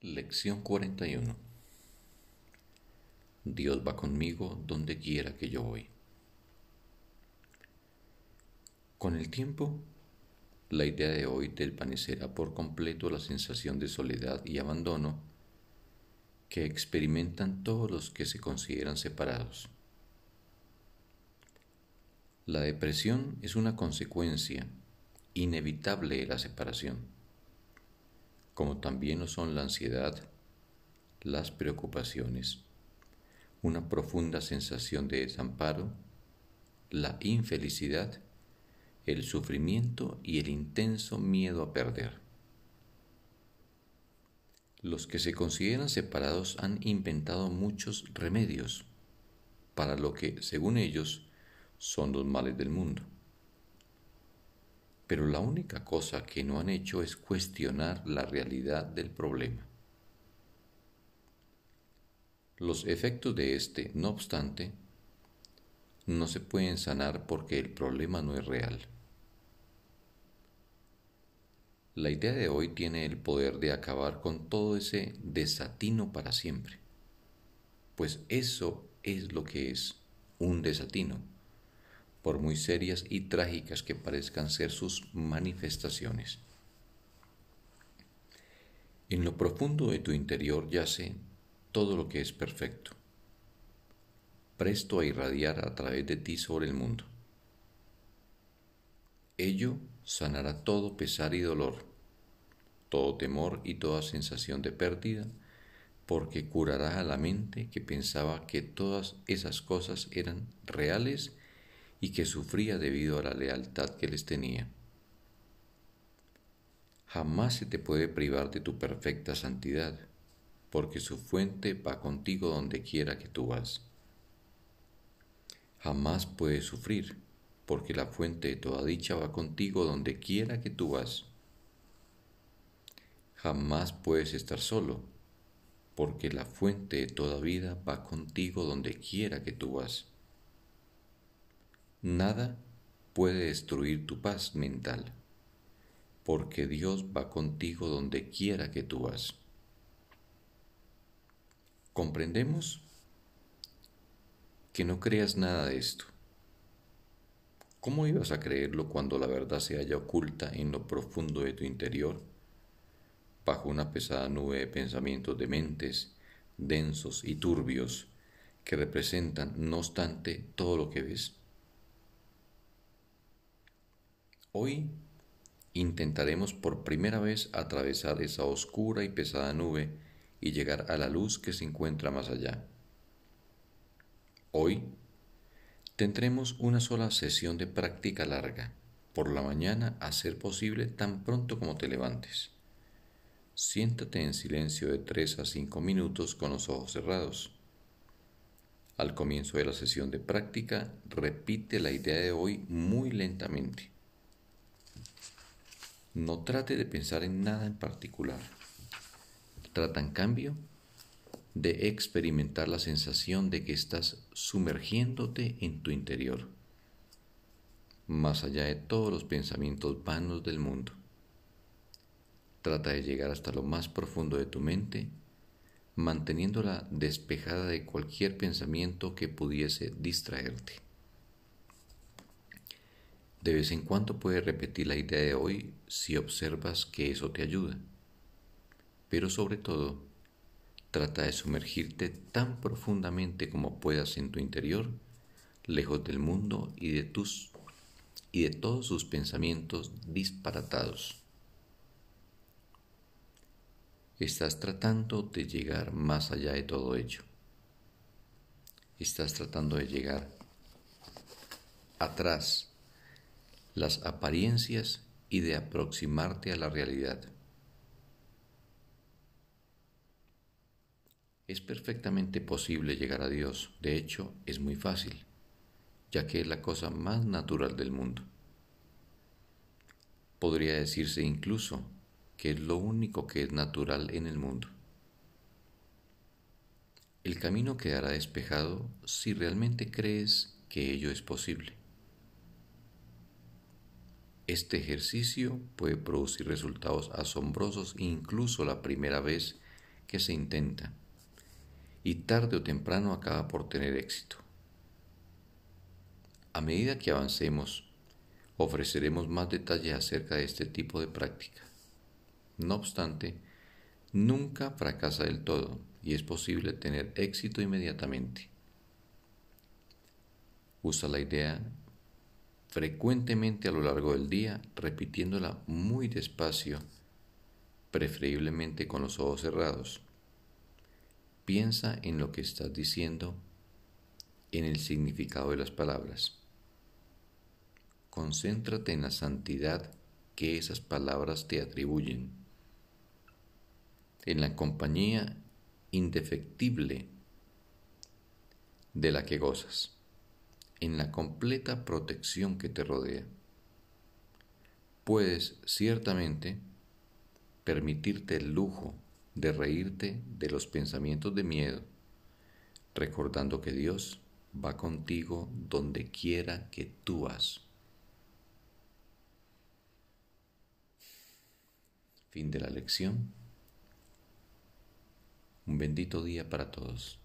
Lección 41 Dios va conmigo donde quiera que yo voy. Con el tiempo, la idea de hoy desvanecerá por completo la sensación de soledad y abandono que experimentan todos los que se consideran separados. La depresión es una consecuencia inevitable de la separación como también lo son la ansiedad, las preocupaciones, una profunda sensación de desamparo, la infelicidad, el sufrimiento y el intenso miedo a perder. Los que se consideran separados han inventado muchos remedios para lo que, según ellos, son los males del mundo pero la única cosa que no han hecho es cuestionar la realidad del problema. Los efectos de este, no obstante, no se pueden sanar porque el problema no es real. La idea de hoy tiene el poder de acabar con todo ese desatino para siempre, pues eso es lo que es un desatino por muy serias y trágicas que parezcan ser sus manifestaciones. En lo profundo de tu interior yace todo lo que es perfecto, presto a irradiar a través de ti sobre el mundo. Ello sanará todo pesar y dolor, todo temor y toda sensación de pérdida, porque curará a la mente que pensaba que todas esas cosas eran reales y que sufría debido a la lealtad que les tenía. Jamás se te puede privar de tu perfecta santidad, porque su fuente va contigo donde quiera que tú vas. Jamás puedes sufrir, porque la fuente de toda dicha va contigo donde quiera que tú vas. Jamás puedes estar solo, porque la fuente de toda vida va contigo donde quiera que tú vas. Nada puede destruir tu paz mental, porque Dios va contigo donde quiera que tú vas. ¿Comprendemos? Que no creas nada de esto. ¿Cómo ibas a creerlo cuando la verdad se halla oculta en lo profundo de tu interior, bajo una pesada nube de pensamientos dementes, densos y turbios, que representan, no obstante, todo lo que ves? Hoy intentaremos por primera vez atravesar esa oscura y pesada nube y llegar a la luz que se encuentra más allá. Hoy tendremos una sola sesión de práctica larga, por la mañana a ser posible tan pronto como te levantes. Siéntate en silencio de 3 a 5 minutos con los ojos cerrados. Al comienzo de la sesión de práctica, repite la idea de hoy muy lentamente. No trate de pensar en nada en particular. Trata en cambio de experimentar la sensación de que estás sumergiéndote en tu interior, más allá de todos los pensamientos vanos del mundo. Trata de llegar hasta lo más profundo de tu mente, manteniéndola despejada de cualquier pensamiento que pudiese distraerte. De vez en cuando puedes repetir la idea de hoy si observas que eso te ayuda. Pero sobre todo, trata de sumergirte tan profundamente como puedas en tu interior, lejos del mundo y de tus y de todos sus pensamientos disparatados. Estás tratando de llegar más allá de todo ello. Estás tratando de llegar atrás las apariencias y de aproximarte a la realidad. Es perfectamente posible llegar a Dios, de hecho es muy fácil, ya que es la cosa más natural del mundo. Podría decirse incluso que es lo único que es natural en el mundo. El camino quedará despejado si realmente crees que ello es posible. Este ejercicio puede producir resultados asombrosos incluso la primera vez que se intenta y tarde o temprano acaba por tener éxito. A medida que avancemos, ofreceremos más detalles acerca de este tipo de práctica. No obstante, nunca fracasa del todo y es posible tener éxito inmediatamente. Usa la idea frecuentemente a lo largo del día, repitiéndola muy despacio, preferiblemente con los ojos cerrados. Piensa en lo que estás diciendo, en el significado de las palabras. Concéntrate en la santidad que esas palabras te atribuyen, en la compañía indefectible de la que gozas en la completa protección que te rodea. Puedes ciertamente permitirte el lujo de reírte de los pensamientos de miedo, recordando que Dios va contigo donde quiera que tú vas. Fin de la lección. Un bendito día para todos.